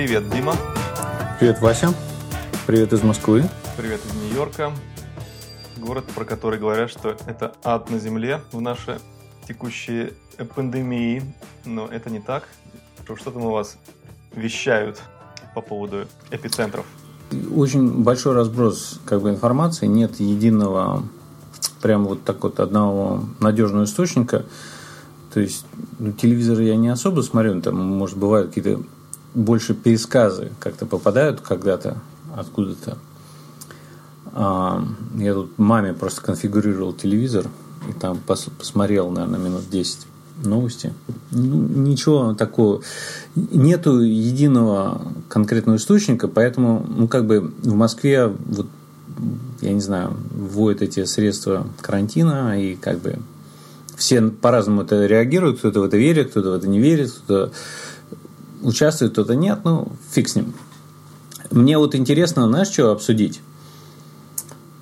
Привет, Дима. Привет, Вася. Привет из Москвы. Привет из Нью-Йорка. Город, про который говорят, что это ад на земле в наши текущие пандемии. Но это не так. Что там у вас вещают по поводу эпицентров? Очень большой разброс как бы, информации. Нет единого, прям вот так вот одного надежного источника. То есть ну, телевизор я не особо смотрю, там, может, бывают какие-то больше пересказы как-то попадают когда-то откуда-то. А, я тут маме просто конфигурировал телевизор и там пос- посмотрел, наверное, минут 10 новости. Ну, ничего такого. Нету единого конкретного источника, поэтому, ну, как бы в Москве, вот, я не знаю, вводят эти средства карантина, и как бы все по-разному это реагируют, кто-то в это верит, кто-то в это не верит, кто-то участвует, кто-то нет, ну, фиг с ним. Мне вот интересно, знаешь, что обсудить?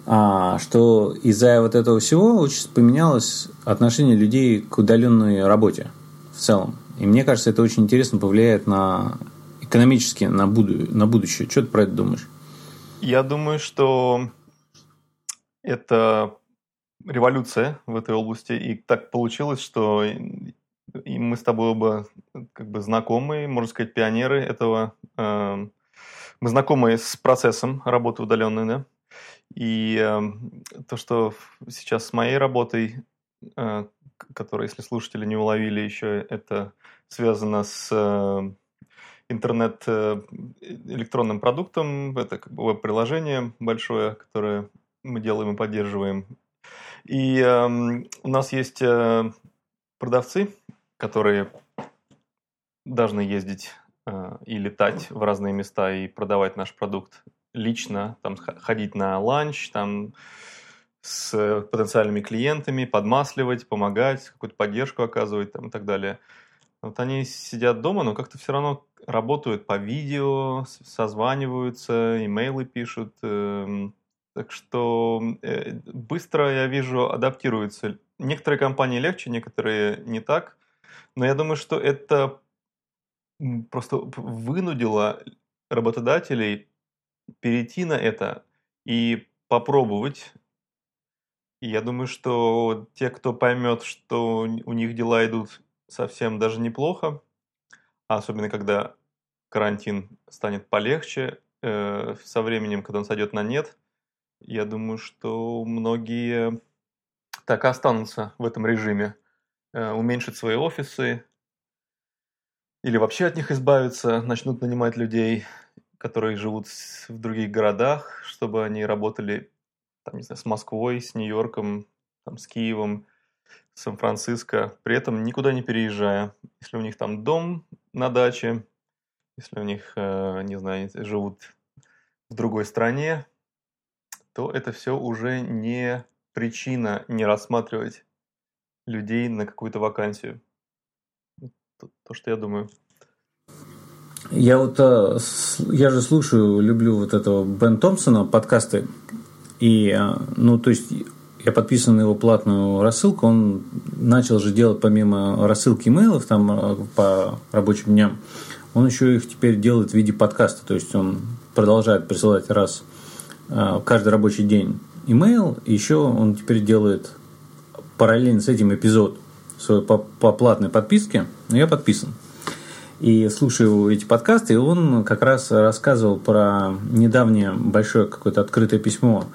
А, что из-за вот этого всего очень поменялось отношение людей к удаленной работе в целом. И мне кажется, это очень интересно повлияет на экономически на, буду, на будущее. Что ты про это думаешь? Я думаю, что это революция в этой области. И так получилось, что и мы с тобой оба как бы знакомые, можно сказать, пионеры этого. Э, мы знакомы с процессом работы удаленной, да. И э, то, что сейчас с моей работой, э, которая, если слушатели не уловили еще, это связано с э, интернет э, электронным продуктом, это как бы веб-приложение большое, которое мы делаем и поддерживаем. И э, у нас есть э, продавцы, которые должны ездить э, и летать в разные места и продавать наш продукт лично, там ходить на ланч, там с потенциальными клиентами, подмасливать, помогать, какую-то поддержку оказывать там, и так далее. Вот они сидят дома, но как-то все равно работают по видео, созваниваются, имейлы пишут. Э, так что э, быстро, я вижу, адаптируются. Некоторые компании легче, некоторые не так. Но я думаю, что это просто вынудило работодателей перейти на это и попробовать. И я думаю, что те, кто поймет, что у них дела идут совсем даже неплохо, особенно когда карантин станет полегче, э, со временем, когда он сойдет на нет, я думаю, что многие так и останутся в этом режиме. Э, уменьшить свои офисы или вообще от них избавиться, начнут нанимать людей, которые живут в других городах, чтобы они работали там, не знаю, с Москвой, с Нью-Йорком, там, с Киевом, Сан-Франциско, при этом никуда не переезжая. Если у них там дом на даче, если у них, э, не знаю, живут в другой стране, то это все уже не причина не рассматривать людей на какую-то вакансию. То, то, что я думаю. Я вот, э, я же слушаю, люблю вот этого Бен Томпсона подкасты. И, э, ну, то есть, я подписан на его платную рассылку. Он начал же делать помимо рассылки имейлов там э, по рабочим дням, он еще их теперь делает в виде подкаста. То есть, он продолжает присылать раз каждый рабочий день имейл, еще он теперь делает параллельно с этим эпизод по, по платной подписке, но я подписан. И слушаю эти подкасты, и он как раз рассказывал про недавнее большое какое-то открытое письмо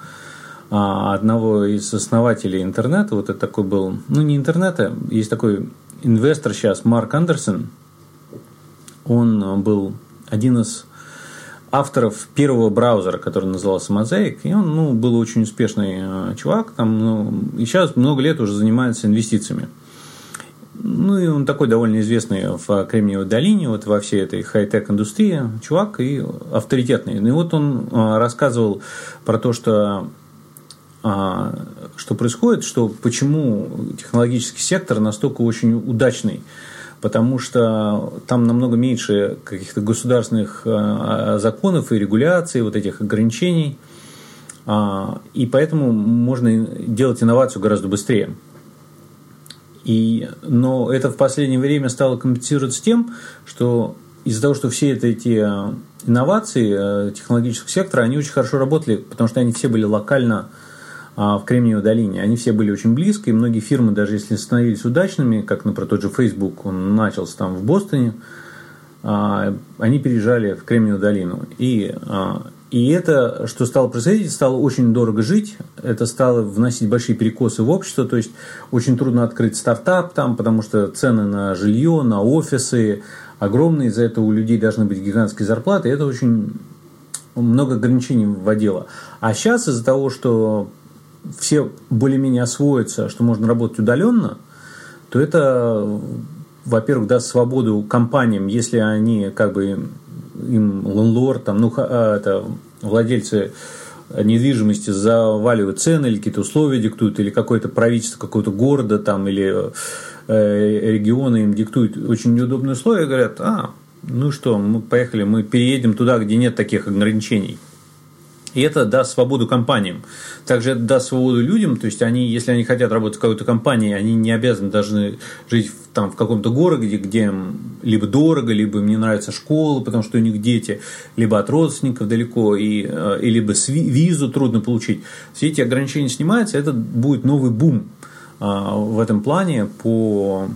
а, одного из основателей интернета. Вот это такой был, ну не интернета, есть такой инвестор сейчас, Марк Андерсон. Он был один из авторов первого браузера, который назывался Mosaic, и он ну, был очень успешный э, чувак, там, ну, и сейчас много лет уже занимается инвестициями. Ну, и он такой довольно известный в Кремниевой долине, вот во всей этой хай-тек индустрии, чувак и авторитетный. И вот он э, рассказывал про то, что э, что происходит, что почему технологический сектор настолько очень удачный потому что там намного меньше каких-то государственных э, законов и регуляций, вот этих ограничений. А, и поэтому можно делать инновацию гораздо быстрее. И, но это в последнее время стало компенсироваться тем, что из-за того, что все это, эти инновации технологического сектора, они очень хорошо работали, потому что они все были локально в Кремниевой долине. Они все были очень близко, и многие фирмы, даже если становились удачными, как, например, тот же Facebook, он начался там в Бостоне, они переезжали в Кремниевую долину. И и это, что стало происходить, стало очень дорого жить, это стало вносить большие перекосы в общество, то есть очень трудно открыть стартап там, потому что цены на жилье, на офисы огромные, из-за этого у людей должны быть гигантские зарплаты, и это очень много ограничений вводило. А сейчас из-за того, что все более-менее освоятся, что можно работать удаленно, то это, во-первых, даст свободу компаниям, если они как бы им лендлорд, там, ну, а, это, владельцы недвижимости заваливают цены или какие-то условия диктуют, или какое-то правительство какого-то города там, или э, региона им диктуют очень неудобные условия, говорят, а, ну что, мы поехали, мы переедем туда, где нет таких ограничений. И это даст свободу компаниям. Также это даст свободу людям, то есть они, если они хотят работать в какой-то компании, они не обязаны должны жить в, там, в каком-то городе, где либо дорого, либо им не нравится школа, потому что у них дети, либо от родственников далеко, и, э, и либо визу трудно получить. Все эти ограничения снимаются, это будет новый бум а, в этом плане по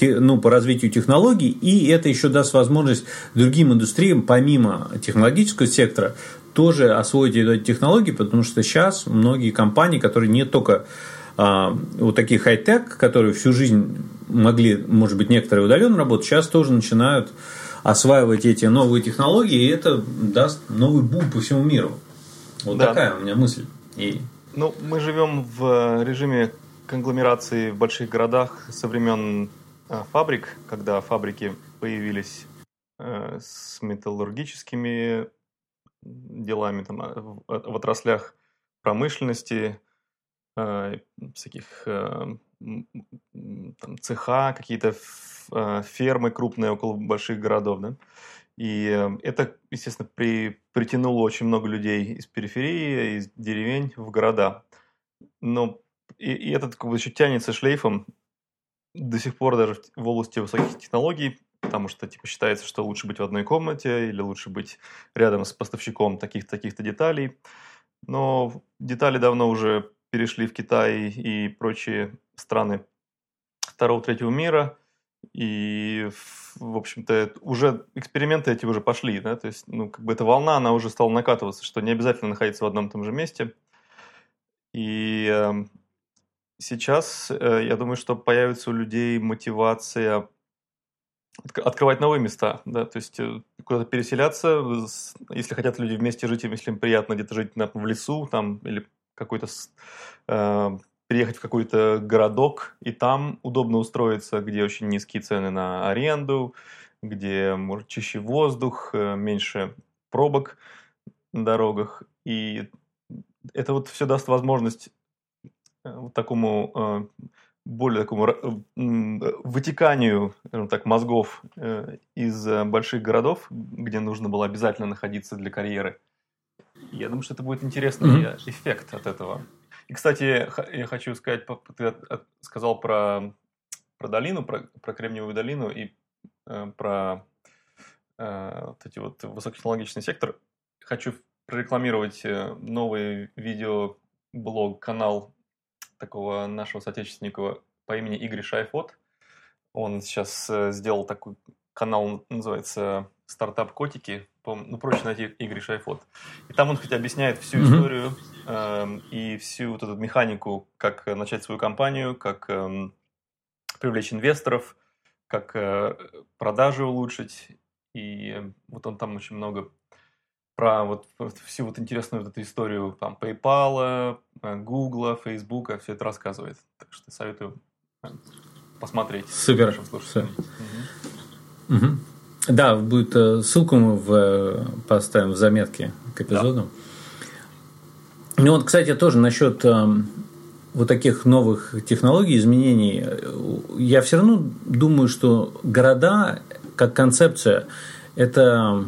ну, по развитию технологий, и это еще даст возможность другим индустриям, помимо технологического сектора, тоже освоить эти технологии, потому что сейчас многие компании, которые не только а, вот такие хай-тек, которые всю жизнь могли, может быть, некоторые удаленно работать, сейчас тоже начинают осваивать эти новые технологии, и это даст новый бум по всему миру. Вот да. такая у меня мысль. И... Ну, мы живем в режиме конгломерации в больших городах со времен фабрик, когда фабрики появились э, с металлургическими делами там, а, в, в отраслях промышленности, э, всяких э, там, цеха, какие-то фермы крупные около больших городов. Да? И это, естественно, при, притянуло очень много людей из периферии, из деревень в города. Но и, и этот как бы еще тянется шлейфом до сих пор даже в области высоких технологий потому что типа считается, что лучше быть в одной комнате или лучше быть рядом с поставщиком таких-то таких деталей. Но детали давно уже перешли в Китай и прочие страны второго-третьего мира. И, в общем-то, уже эксперименты эти уже пошли, да, то есть, ну, как бы эта волна, она уже стала накатываться, что не обязательно находиться в одном и том же месте. И э, сейчас, э, я думаю, что появится у людей мотивация открывать новые места, да, то есть э, куда-то переселяться, если хотят люди вместе жить, если им приятно где-то жить, например, в лесу, там, или какой-то э, приехать в какой-то городок, и там удобно устроиться, где очень низкие цены на аренду, где, может, чище воздух, э, меньше пробок на дорогах, и это вот все даст возможность э, вот такому более такому вытеканию так, мозгов э, из э, больших городов, где нужно было обязательно находиться для карьеры. Я думаю, что это будет интересный mm-hmm. эффект от этого. И, кстати, я хочу сказать, ты сказал про, про долину, про, про Кремниевую долину и э, про э, вот эти вот высокотехнологичный сектор. Хочу прорекламировать э, новый видеоблог, канал такого нашего соотечественника по имени Игорь Шайфот. Он сейчас э, сделал такой канал, называется «Стартап Котики». Ну, проще найти Игорь Шайфот. И там он хоть объясняет всю mm-hmm. историю э, и всю вот эту механику, как начать свою компанию, как э, привлечь инвесторов, как э, продажи улучшить. И вот он там очень много про вот всю вот интересную вот эту историю там PayPal, Google, Facebook, все это рассказывает. Так что советую э, посмотреть. Супер. Супер. Угу. Угу. Да, будет э, ссылку мы в, э, поставим в заметке к эпизоду. Да. Ну вот, кстати, тоже насчет вот таких новых технологий, изменений, я все равно думаю, что города как концепция это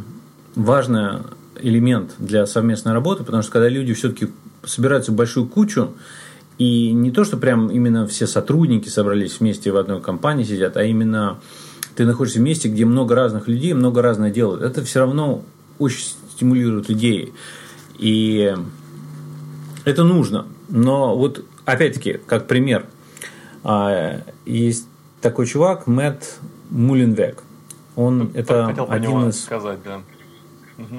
важная элемент для совместной работы, потому что когда люди все-таки собираются в большую кучу, и не то, что прям именно все сотрудники собрались вместе в одной компании сидят, а именно ты находишься в месте, где много разных людей, много разное делают. Это все равно очень стимулирует идеи. И это нужно. Но вот опять-таки, как пример, а, есть такой чувак, Мэтт Мулинвек. Он это Хотел один из... сказать, да. Угу.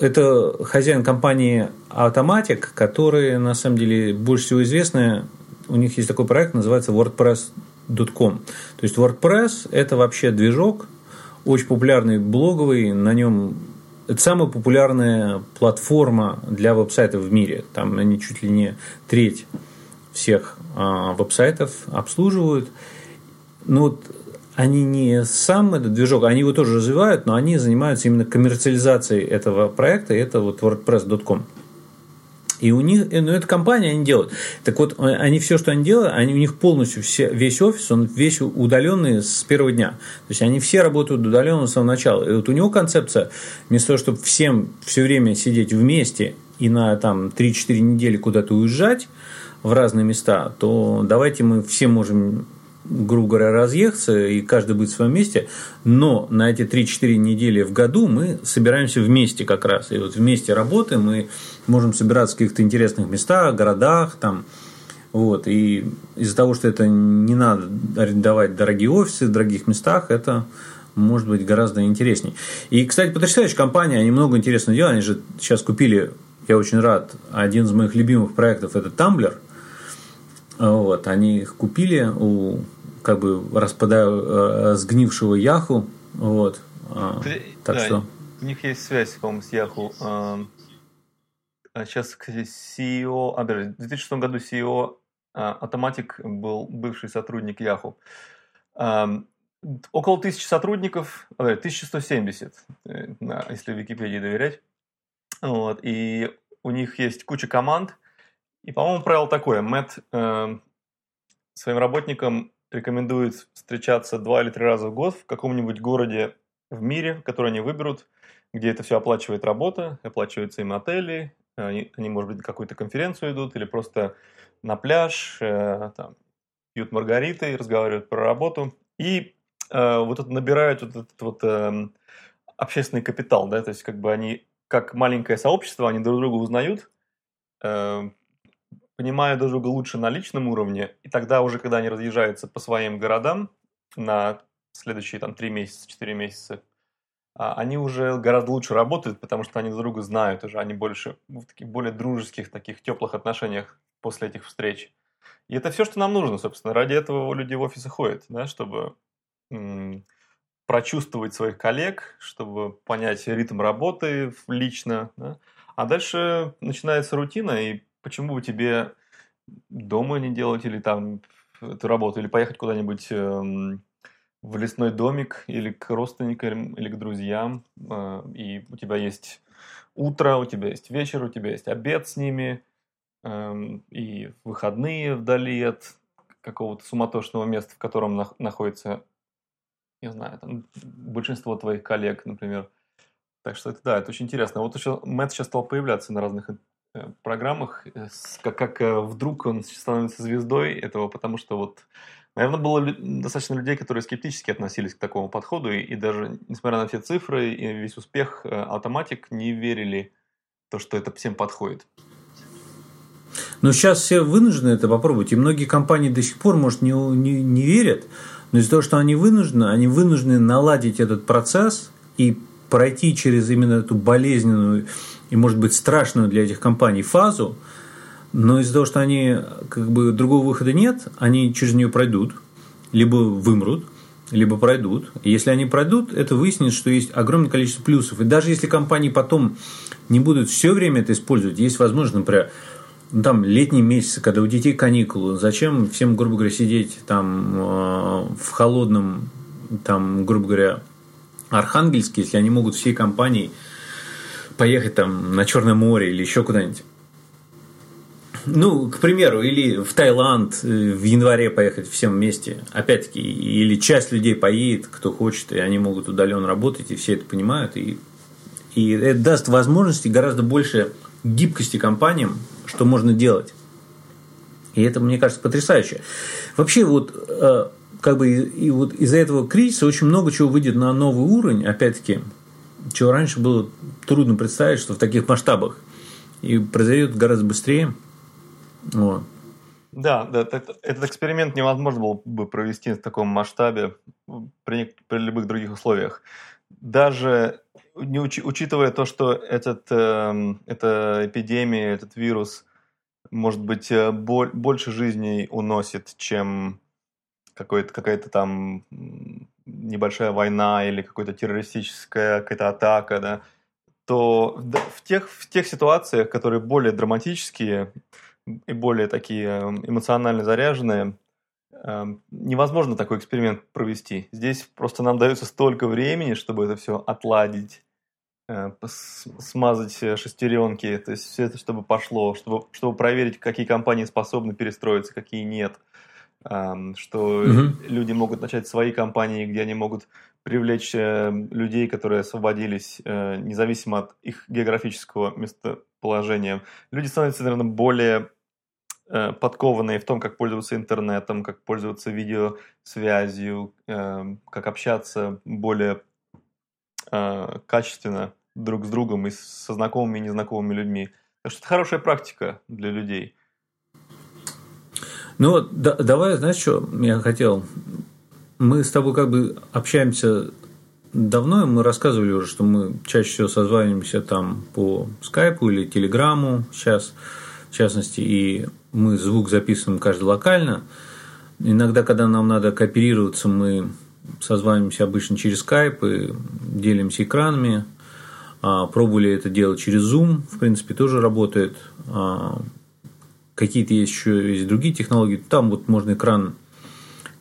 Это хозяин компании Automatic, которые на самом деле больше всего известны. У них есть такой проект, называется WordPress.com. То есть WordPress это вообще движок, очень популярный блоговый, на нем это самая популярная платформа для веб-сайтов в мире. Там они чуть ли не треть всех а, веб-сайтов обслуживают. Ну вот они не сам этот движок, они его тоже развивают, но они занимаются именно коммерциализацией этого проекта, это вот WordPress.com. И у них, ну, эта компания они делают. Так вот, они все, что они делают, они, у них полностью все, весь офис, он весь удаленный с первого дня. То есть они все работают удаленно с самого начала. И вот у него концепция, вместо того, чтобы всем все время сидеть вместе и на там 3-4 недели куда-то уезжать в разные места, то давайте мы все можем грубо говоря, разъехаться, и каждый будет в своем месте, но на эти 3-4 недели в году мы собираемся вместе как раз. И вот вместе работаем, мы можем собираться в каких-то интересных местах, городах, там, вот, и из-за того, что это не надо арендовать дорогие офисы в дорогих местах, это может быть гораздо интереснее. И, кстати, потрясающая компания, они много интересного делают, они же сейчас купили, я очень рад, один из моих любимых проектов – это Tumblr – вот, они их купили у как бы распадая э, сгнившего Яху. Вот. А, так да, что... У них есть связь, по-моему, с Яху. А сейчас, кстати, CEO, а, даже в 2006 году CEO а, Automatic был бывший сотрудник Яху. Около тысячи сотрудников, 1170, э, если Википедии доверять. Вот, и у них есть куча команд, и, по-моему, правило такое. Мэтт э, своим работникам рекомендует встречаться два или три раза в год в каком-нибудь городе в мире, который они выберут, где это все оплачивает работа, оплачиваются им отели, они, они может быть, на какую-то конференцию идут или просто на пляж, э, там, пьют маргариты, разговаривают про работу. И э, вот это набирают вот этот вот э, общественный капитал, да, то есть как бы они, как маленькое сообщество, они друг друга узнают, э, понимая друг друга лучше на личном уровне, и тогда уже, когда они разъезжаются по своим городам на следующие там три месяца, четыре месяца, а, они уже гораздо лучше работают, потому что они друг друга знают уже, они больше в таких более дружеских, таких теплых отношениях после этих встреч. И это все, что нам нужно, собственно. Ради этого люди в офисы ходят, да, чтобы м- прочувствовать своих коллег, чтобы понять ритм работы лично. Да. А дальше начинается рутина, и почему бы тебе дома не делать или там эту работу, или поехать куда-нибудь эм, в лесной домик или к родственникам, или к друзьям, э, и у тебя есть утро, у тебя есть вечер, у тебя есть обед с ними, э, и выходные вдали от какого-то суматошного места, в котором на- находится, не знаю, там, большинство твоих коллег, например. Так что это, да, это очень интересно. Вот еще Мэтт сейчас стал появляться на разных программах, э, как, как э, вдруг он становится звездой этого, потому что вот, наверное, было достаточно людей, которые скептически относились к такому подходу, и, и даже, несмотря на все цифры и весь успех, Automatic не верили в то, что это всем подходит. Но сейчас все вынуждены это попробовать, и многие компании до сих пор, может, не, не, не верят, но из-за того, что они вынуждены, они вынуждены наладить этот процесс и пройти через именно эту болезненную и, может быть, страшную для этих компаний фазу, но из-за того, что они, как бы, другого выхода нет, они через нее пройдут, либо вымрут, либо пройдут. И если они пройдут, это выяснит, что есть огромное количество плюсов. И даже если компании потом не будут все время это использовать, есть возможность, например, ну, там летние месяцы, когда у детей каникулы, зачем всем, грубо говоря, сидеть там э, в холодном, там, грубо говоря, Архангельске, если они могут всей компанией поехать там на Черное море или еще куда-нибудь. Ну, к примеру, или в Таиланд э, в январе поехать всем вместе. Опять-таки, или часть людей поедет, кто хочет, и они могут удаленно работать, и все это понимают. И, и это даст возможности гораздо больше гибкости компаниям, что можно делать. И это, мне кажется, потрясающе. Вообще, вот э, как бы и вот из-за этого кризиса очень много чего выйдет на новый уровень, опять-таки, чего раньше было трудно представить, что в таких масштабах. И произойдет гораздо быстрее. Вот. Да, да этот, эксперимент невозможно было бы провести в таком масштабе при, при любых других условиях. Даже не учи, учитывая то, что этот, э, эта эпидемия, этот вирус, может быть, э, боль, больше жизней уносит, чем какая-то там небольшая война или какая-то террористическая какая-то атака, да, то в тех, в тех ситуациях, которые более драматические и более такие эм, эмоционально заряженные, эм, невозможно такой эксперимент провести. Здесь просто нам дается столько времени, чтобы это все отладить, э, смазать шестеренки, то есть все это, чтобы пошло, чтобы, чтобы проверить, какие компании способны перестроиться, какие нет – что угу. люди могут начать свои компании, где они могут привлечь э, людей, которые освободились, э, независимо от их географического местоположения. Люди становятся, наверное, более э, подкованные в том, как пользоваться интернетом, как пользоваться видеосвязью, как общаться более качественно друг с другом и со знакомыми и незнакомыми людьми. Так что это хорошая практика для людей. Ну, да, давай, знаешь, что я хотел? Мы с тобой как бы общаемся давно, и мы рассказывали уже, что мы чаще всего созваниваемся там по скайпу или телеграмму сейчас, в частности, и мы звук записываем каждый локально. Иногда, когда нам надо кооперироваться, мы созваниваемся обычно через скайп и делимся экранами. А, пробовали это делать через Zoom, в принципе, тоже работает. Какие-то есть еще есть другие технологии. Там вот можно экран,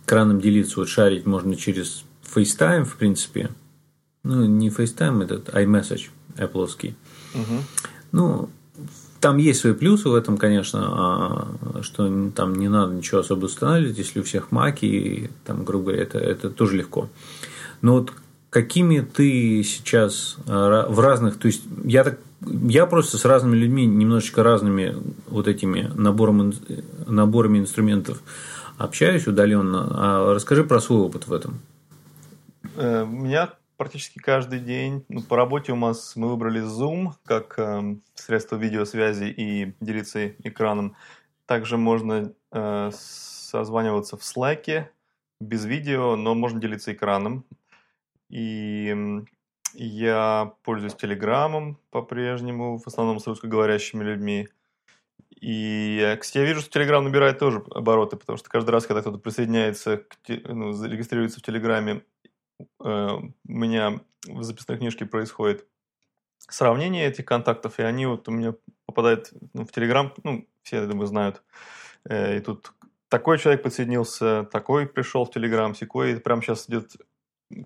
экраном делиться, вот шарить можно через FaceTime, в принципе. Ну, не FaceTime, этот iMessage Apple. Угу. Ну, там есть свои плюсы в этом, конечно, а, что там не надо ничего особо устанавливать, если у всех маки, и, там, грубо говоря, это, это тоже легко. Но вот какими ты сейчас а, в разных, то есть я так я просто с разными людьми, немножечко разными вот этими набором, наборами инструментов общаюсь удаленно. А расскажи про свой опыт в этом. Э, у меня практически каждый день. Ну, по работе у нас мы выбрали Zoom как э, средство видеосвязи и делиться экраном. Также можно э, созваниваться в Slack без видео, но можно делиться экраном. И я пользуюсь Телеграмом по-прежнему, в основном с русскоговорящими людьми. И, кстати, я вижу, что Телеграм набирает тоже обороты, потому что каждый раз, когда кто-то присоединяется, к, ну, зарегистрируется в Телеграме, э, у меня в записной книжке происходит сравнение этих контактов, и они вот у меня попадают ну, в Телеграм, ну, все, я думаю, знают. Э, и тут такой человек подсоединился, такой пришел в Телеграм, секой, и прямо сейчас идет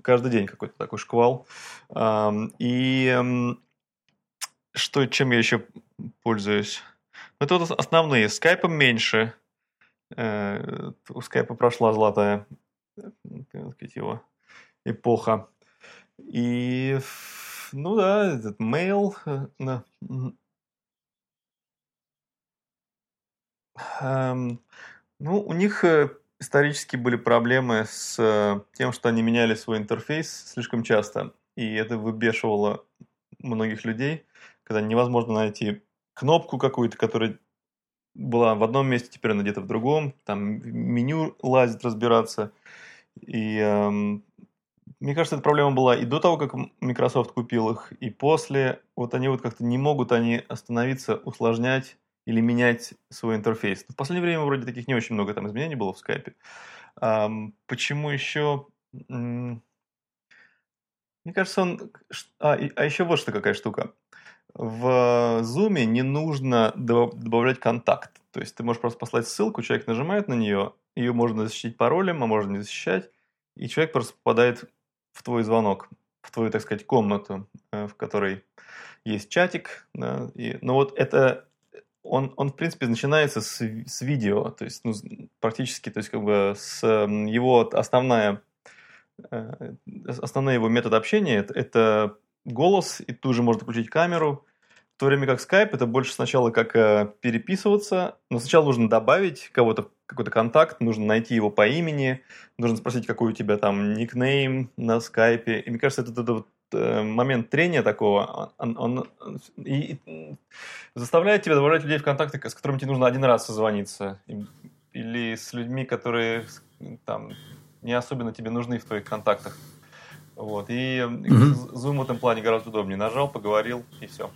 каждый день какой-то такой шквал. И что, чем я еще пользуюсь? Ну, это вот основные. Скайпом меньше. Э, у скайпа прошла золотая сказать, его эпоха. И, ну да, этот mail. Да. Ну, у них э, исторически были проблемы с э, тем, что они меняли свой интерфейс слишком часто, и это выбешивало многих людей, когда невозможно найти кнопку какую-то, которая была в одном месте, теперь она где-то в другом, там меню лазит разбираться. И эм, мне кажется, эта проблема была и до того, как Microsoft купил их, и после. Вот они вот как-то не могут они остановиться, усложнять или менять свой интерфейс. В последнее время вроде таких не очень много там изменений было в скайпе. Почему еще... Мне кажется, он... А, а еще вот что какая штука. В Zoom не нужно добавлять контакт. То есть ты можешь просто послать ссылку, человек нажимает на нее, ее можно защитить паролем, а можно не защищать, и человек просто попадает в твой звонок, в твою, так сказать, комнату, э, в которой есть чатик. Да, и, но вот это он, он в принципе, начинается с, с видео, то есть, ну, практически, то есть, как бы, с его основная, э, основной его метод общения это, голос, и тут же можно включить камеру, в то время как Skype это больше сначала как э, переписываться, но сначала нужно добавить кого-то, какой-то контакт, нужно найти его по имени, нужно спросить, какой у тебя там никнейм на скайпе. И мне кажется, это, это вот э, момент трения такого, он, он и, и заставляет тебя добавлять людей в контакты, с которыми тебе нужно один раз созвониться. Или с людьми, которые там не особенно тебе нужны в твоих контактах. Вот. И mm-hmm. Zoom в этом плане гораздо удобнее. Нажал, поговорил, и все.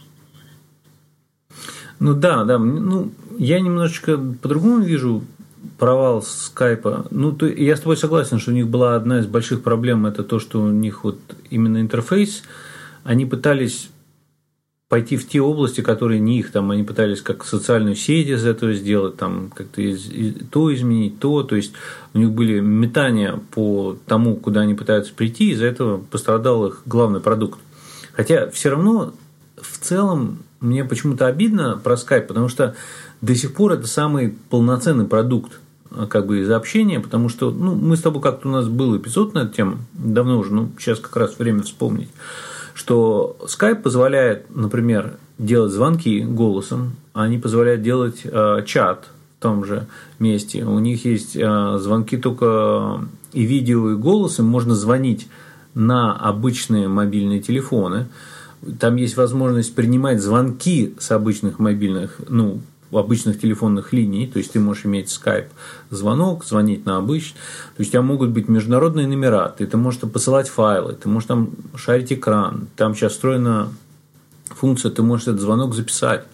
Ну да, да. Ну, я немножечко по-другому вижу провал скайпа. Ну, то, я с тобой согласен, что у них была одна из больших проблем, это то, что у них вот именно интерфейс, они пытались пойти в те области, которые не их, там они пытались как социальную сеть из этого сделать, там как-то из, из, то изменить, то, то есть у них были метания по тому, куда они пытаются прийти, из-за этого пострадал их главный продукт. Хотя все равно в целом мне почему-то обидно про Skype, потому что до сих пор это самый полноценный продукт как бы из общения, потому что ну, мы с тобой как-то у нас был эпизод на эту тему, давно уже, ну сейчас как раз время вспомнить что Skype позволяет, например, делать звонки голосом, а они позволяют делать э, чат в том же месте. У них есть э, звонки только и видео, и голосом. Можно звонить на обычные мобильные телефоны. Там есть возможность принимать звонки с обычных мобильных, ну, обычных телефонных линий, то есть ты можешь иметь скайп звонок, звонить на обычный, то есть у тебя могут быть международные номера, ты, ты можешь там посылать файлы, ты можешь там шарить экран, там сейчас встроена функция, ты можешь этот звонок записать.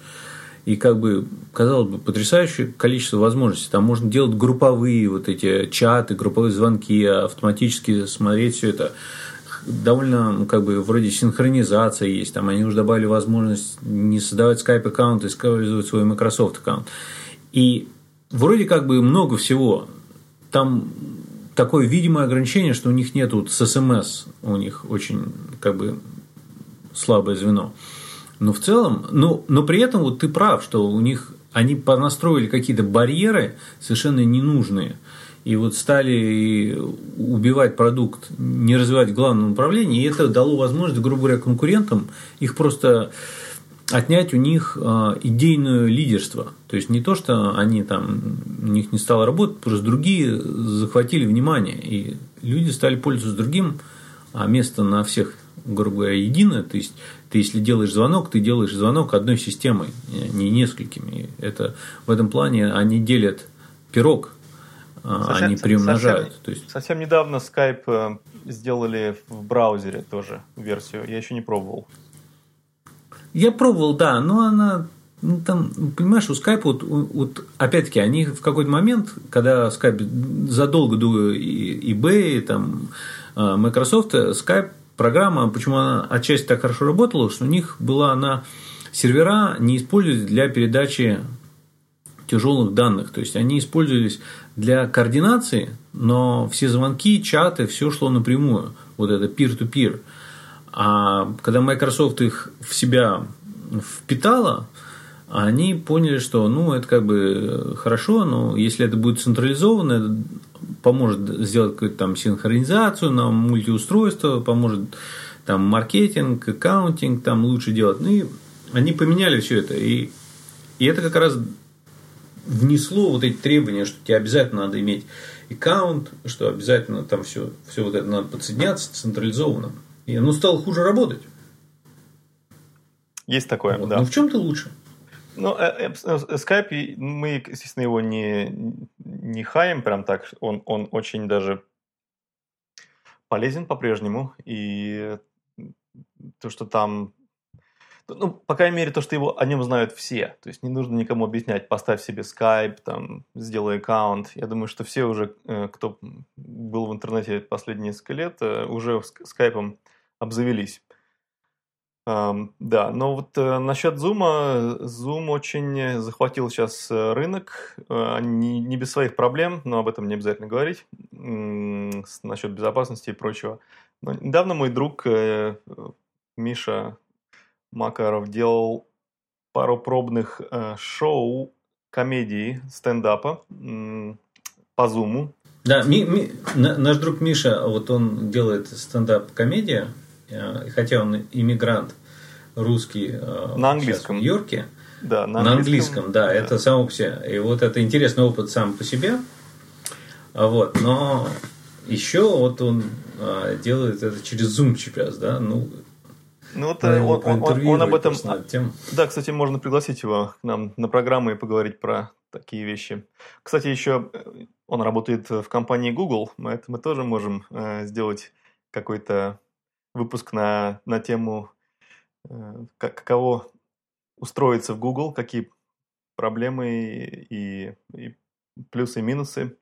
И как бы, казалось бы, потрясающее количество возможностей. Там можно делать групповые вот эти чаты, групповые звонки, автоматически смотреть все это довольно, ну, как бы, вроде синхронизация есть. Там они уже добавили возможность не создавать Skype аккаунт, а использовать свой Microsoft аккаунт. И вроде как бы много всего. Там такое видимое ограничение, что у них нет вот с СМС, у них очень как бы слабое звено. Но в целом, но, но при этом вот ты прав, что у них они понастроили какие-то барьеры совершенно ненужные и вот стали убивать продукт, не развивать в главном направлении, и это дало возможность, грубо говоря, конкурентам их просто отнять у них а, идейное лидерство. То есть не то, что они там, у них не стало работать, просто другие захватили внимание, и люди стали пользоваться другим, а место на всех, грубо говоря, единое. То есть ты, если делаешь звонок, ты делаешь звонок одной системой, не несколькими. Это в этом плане они делят пирог совсем, они приумножают. Совсем, то есть... совсем недавно Skype э, сделали в браузере тоже версию. Я еще не пробовал. Я пробовал, да, но она ну, там, понимаешь, у Skype, вот, вот опять-таки, они в какой-то момент, когда Skype задолго до eBay, там, э, Microsoft, Skype программа, почему она отчасти так хорошо работала, что у них была она сервера не использовались для передачи тяжелых данных. То есть они использовались для координации, но все звонки, чаты, все шло напрямую. Вот это peer-to-peer. А когда Microsoft их в себя впитала, они поняли, что ну, это как бы хорошо, но если это будет централизованно, это поможет сделать какую-то там синхронизацию на мультиустройство, поможет там маркетинг, аккаунтинг там лучше делать. Ну и они поменяли все это. И, и это как раз внесло вот эти требования, что тебе обязательно надо иметь аккаунт, что обязательно там все, все вот это надо подсоединяться централизованно. И оно стало хуже работать. Есть такое, вот. да. Но в чем-то лучше. Ну, э, э, э, Skype, мы, естественно, его не, не хаем прям так. Он, он очень даже полезен по-прежнему. И то, что там ну, по крайней мере, то, что его, о нем знают все. То есть не нужно никому объяснять, поставь себе Skype, там, сделай аккаунт. Я думаю, что все уже, э, кто был в интернете последние несколько лет, э, уже скайпом обзавелись. Да, но вот э, насчет Zoom, Zoom очень захватил сейчас рынок, не, не без своих проблем, но об этом не обязательно говорить, насчет безопасности и прочего. Но недавно мой друг Миша Макаров делал пару пробных э, шоу комедии стендапа э, по зуму. Да, ми, ми, наш друг Миша, вот он делает стендап комедия, э, хотя он иммигрант, русский э, на английском. в Нью-Йорке. Да, на, на английском. да, да, это само по себе. И вот это интересный опыт сам по себе. А вот, но еще вот он а, делает это через Zoom сейчас, да, ну, ну вот он, он, он, он об этом... Да, кстати, можно пригласить его к нам на программу и поговорить про такие вещи. Кстати, еще э, он работает в компании Google, поэтому мы тоже можем э, сделать какой-то выпуск на, на тему, э, как, каково устроиться в Google, какие проблемы и, и плюсы и минусы.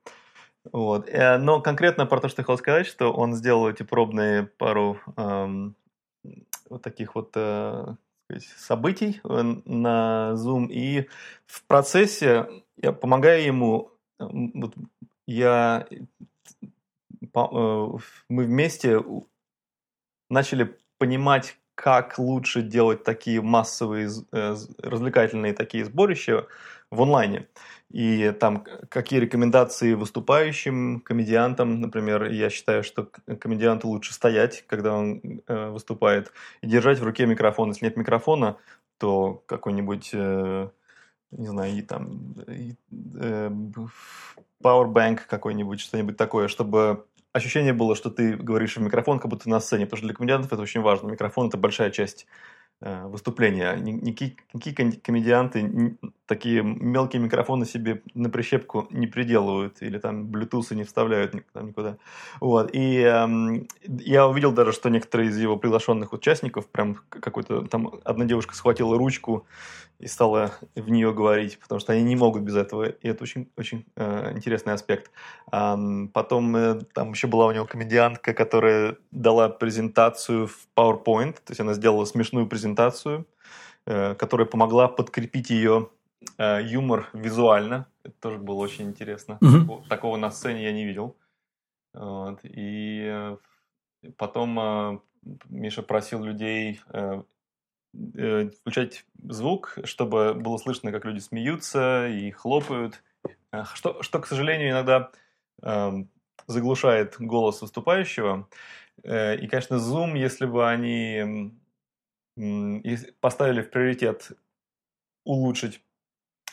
Вот. Э, но конкретно про то, что я хотел сказать, что он сделал эти пробные пару эм, вот таких вот э, событий э, на Zoom, и в процессе я помогаю ему, вот я, мы вместе начали понимать, как лучше делать такие массовые развлекательные такие сборища в онлайне. И там какие рекомендации выступающим, комедиантам, например, я считаю, что комедианту лучше стоять, когда он э, выступает, и держать в руке микрофон. Если нет микрофона, то какой-нибудь, э, не знаю, и там и, э, powerbank какой-нибудь, что-нибудь такое, чтобы ощущение было, что ты говоришь в микрофон, как будто на сцене, потому что для комедиантов это очень важно. Микрофон – это большая часть выступления. Никакие, комедианты такие мелкие микрофоны себе на прищепку не приделывают или там Bluetooth не вставляют там никуда. Вот. И эм, я увидел даже, что некоторые из его приглашенных участников, прям какой-то там одна девушка схватила ручку и стала в нее говорить, потому что они не могут без этого, и это очень, очень э, интересный аспект. А, потом э, там еще была у него комедиантка, которая дала презентацию в PowerPoint, то есть она сделала смешную презентацию, э, которая помогла подкрепить ее э, юмор визуально. Это тоже было очень интересно. Mm-hmm. Такого на сцене я не видел. Вот. И э, потом Миша просил людей включать звук, чтобы было слышно, как люди смеются и хлопают. Что, что к сожалению, иногда э, заглушает голос выступающего. Э, и, конечно, Zoom, если бы они э, поставили в приоритет улучшить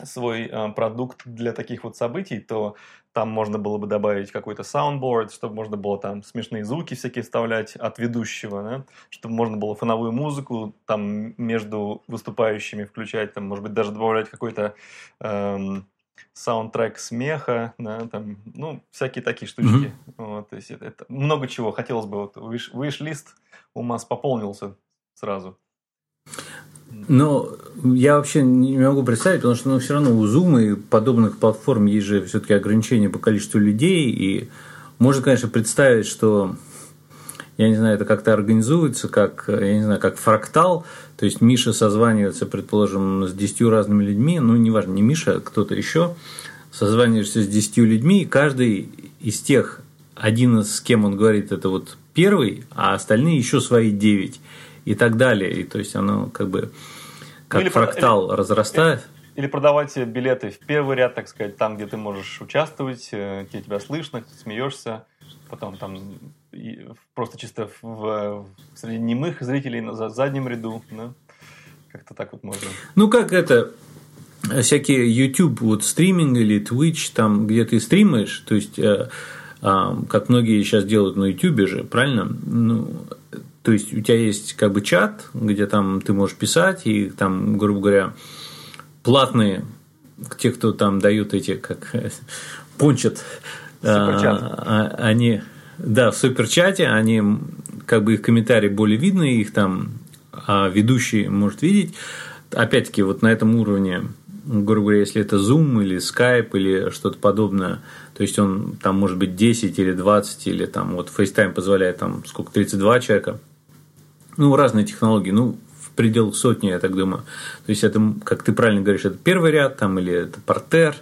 свой э, продукт для таких вот событий, то там можно было бы добавить какой-то soundboard, чтобы можно было там смешные звуки всякие вставлять от ведущего, да? чтобы можно было фоновую музыку там между выступающими включать, там, может быть, даже добавлять какой-то эм, саундтрек смеха, да, там, ну, всякие такие штучки. Mm-hmm. Вот, то есть это, это много чего. Хотелось бы, вот, виш-лист у нас пополнился сразу. Но я вообще не могу представить, потому что ну, все равно у Zoom и подобных платформ есть же все-таки ограничения по количеству людей. И можно, конечно, представить, что я не знаю, это как-то организуется, как, я не знаю, как фрактал. То есть Миша созванивается, предположим, с десятью разными людьми, ну, неважно, не Миша, а кто-то еще, созваниваешься с десятью людьми, и каждый из тех, один из с кем он говорит, это вот первый, а остальные еще свои девять и так далее. И то есть оно как бы как или фрактал или, разрастает. Или продавать билеты в первый ряд, так сказать, там, где ты можешь участвовать, э, где тебя слышно, смеешься, потом там просто чисто в, в среди немых зрителей на заднем ряду, да? как-то так вот можно. Ну как это, всякие YouTube вот стриминг или Twitch, там, где ты стримаешь, то есть э, э, как многие сейчас делают на YouTube же, правильно? Ну, то есть у тебя есть как бы чат, где там ты можешь писать, и там, грубо говоря, платные, те, кто там дают эти, как пончат, а, они, да, в суперчате, они, как бы их комментарии более видны, их там а ведущий может видеть. Опять-таки, вот на этом уровне, грубо говоря, если это Zoom или Skype или что-то подобное, то есть он там может быть 10 или 20 или там вот FaceTime позволяет там сколько 32 человека ну, разные технологии, ну, в пределах сотни, я так думаю. То есть это, как ты правильно говоришь, это первый ряд там или это портер,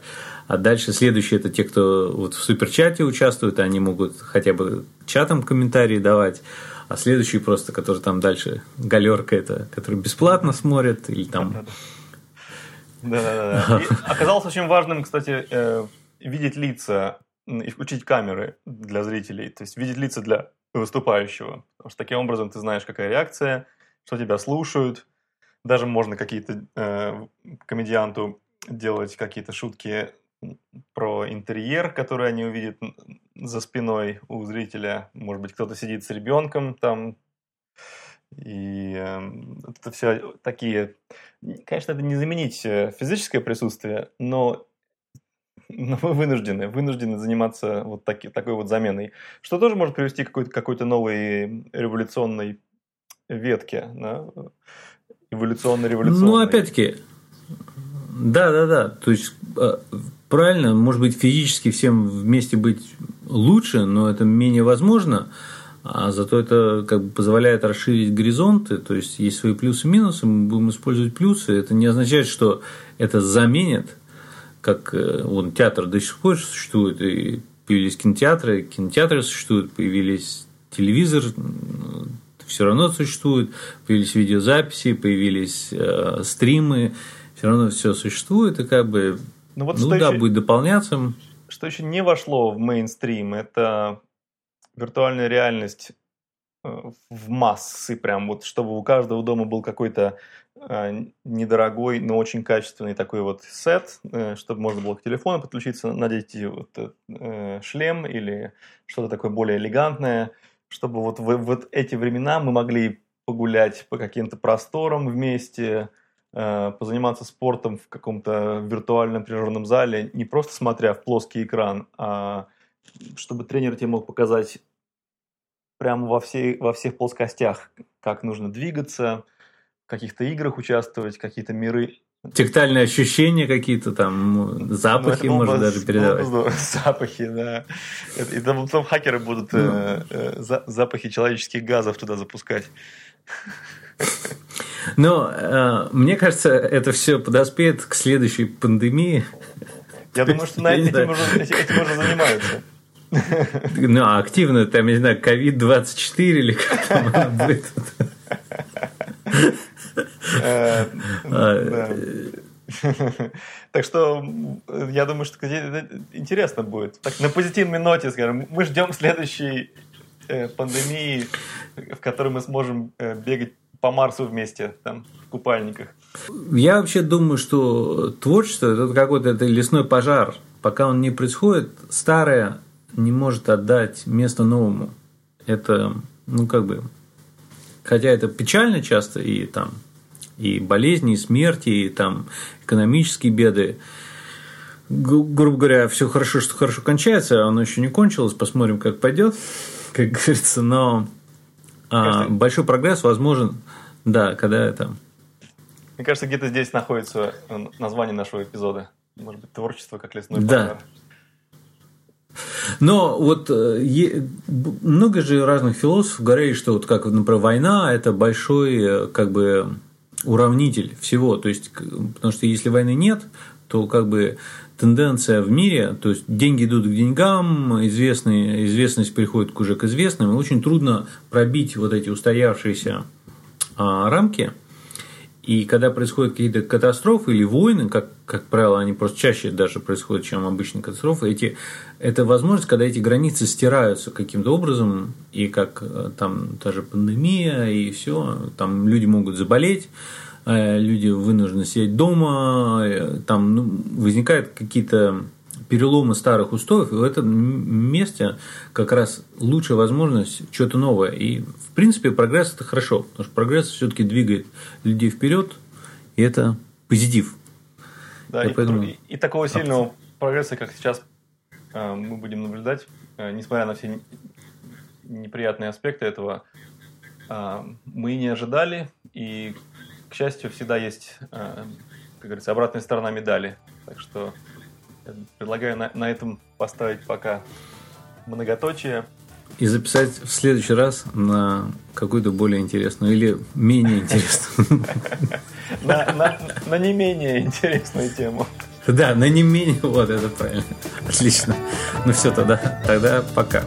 а дальше следующие это те, кто вот в суперчате участвуют, они могут хотя бы чатом комментарии давать, а следующий просто, который там дальше галерка это, который бесплатно смотрит или там. Да-да-да. Оказалось очень важным, кстати, э, видеть лица и включить камеры для зрителей, то есть видеть лица для выступающего. Потому что таким образом ты знаешь, какая реакция, что тебя слушают, Даже можно какие-то э, комедианту делать какие-то шутки про интерьер, который они увидят за спиной у зрителя. Может быть, кто-то сидит с ребенком там. И э, это все такие... Конечно, это не заменить э, физическое присутствие, но, но вы вынуждены, вынуждены заниматься вот таки, такой вот заменой. Что тоже может привести к какой-то, какой-то новой революционной ветке, да? эволюционно-революционной. Ну, опять-таки, да, да, да. То есть э, правильно, может быть, физически всем вместе быть лучше, но это менее возможно, а зато это как бы позволяет расширить горизонты, то есть есть свои плюсы и минусы, мы будем использовать плюсы. Это не означает, что это заменит, как э, вон, театр до сих пор существует, и появились кинотеатры, кинотеатры существуют, появились телевизор, все равно существует, появились видеозаписи, появились э, стримы, все равно все существует, и как бы ну, вот ну да, еще, будет дополняться. Что еще не вошло в мейнстрим, это виртуальная реальность э, в массы, прям вот, чтобы у каждого дома был какой-то недорогой, но очень качественный такой вот сет, э, чтобы можно было к телефону подключиться, надеть вот, э, шлем или что-то такое более элегантное, чтобы вот в вот эти времена мы могли погулять по каким-то просторам вместе, Э, позаниматься спортом в каком-то виртуальном тренажерном зале, не просто смотря в плоский экран, а чтобы тренер тебе мог показать прямо во, всей, во всех плоскостях, как нужно двигаться, каких-то играх участвовать, какие-то миры. Тектальные ощущения какие-то там, запахи, ну, можно даже передавать. Было запахи, да. И там потом хакеры будут ну. э, э, запахи человеческих газов туда запускать. Но э, мне кажется, это все подоспеет к следующей пандемии. Я думаю, что на этим уже, этим уже занимаются. Ну, а активно, там, я не знаю, COVID-24 или как там она будет. Э, так что я думаю, что интересно будет. Так, на позитивной ноте, скажем, мы ждем следующей э, пандемии, в которой мы сможем э, бегать по Марсу вместе, там, в купальниках. Я вообще думаю, что творчество – это какой-то это лесной пожар. Пока он не происходит, старое не может отдать место новому. Это, ну, как бы, хотя это печально часто, и там, и болезни, и смерти, и там экономические беды. Грубо говоря, все хорошо, что хорошо кончается, оно еще не кончилось, посмотрим, как пойдет, как говорится, но а, большой прогресс возможен, да, когда это... Мне кажется, где-то здесь находится название нашего эпизода. Может быть, творчество как лесной да. пожар. Но вот э, е, много же разных философов говорили, что вот как, например, война – это большой э, как бы уравнитель всего. То есть, потому что если войны нет, то как бы тенденция в мире, то есть деньги идут к деньгам, известные, известность приходит уже к известным, и очень трудно пробить вот эти устоявшиеся а, рамки. И когда происходят какие-то катастрофы или войны, как, как правило, они просто чаще даже происходят, чем обычные катастрофы, эти, это возможность, когда эти границы стираются каким-то образом, и как э, там та же пандемия, и все, там люди могут заболеть, Э, люди вынуждены сидеть дома, э, там ну, возникают какие-то переломы старых устоев, и в этом месте как раз лучшая возможность что-то новое. И, в принципе, прогресс – это хорошо, потому что прогресс все-таки двигает людей вперед, и это позитив. Да, и, поэтому... и, и такого сильного прогресса, как сейчас э, мы будем наблюдать, несмотря на все неприятные аспекты этого, мы не ожидали, и к счастью, всегда есть, э, как говорится, обратная сторона медали. Так что предлагаю на, на этом поставить пока многоточие. И записать в следующий раз на какую-то более интересную или менее интересную. На не менее интересную тему. Да, на не менее, вот это правильно. Отлично. Ну все, тогда, тогда пока.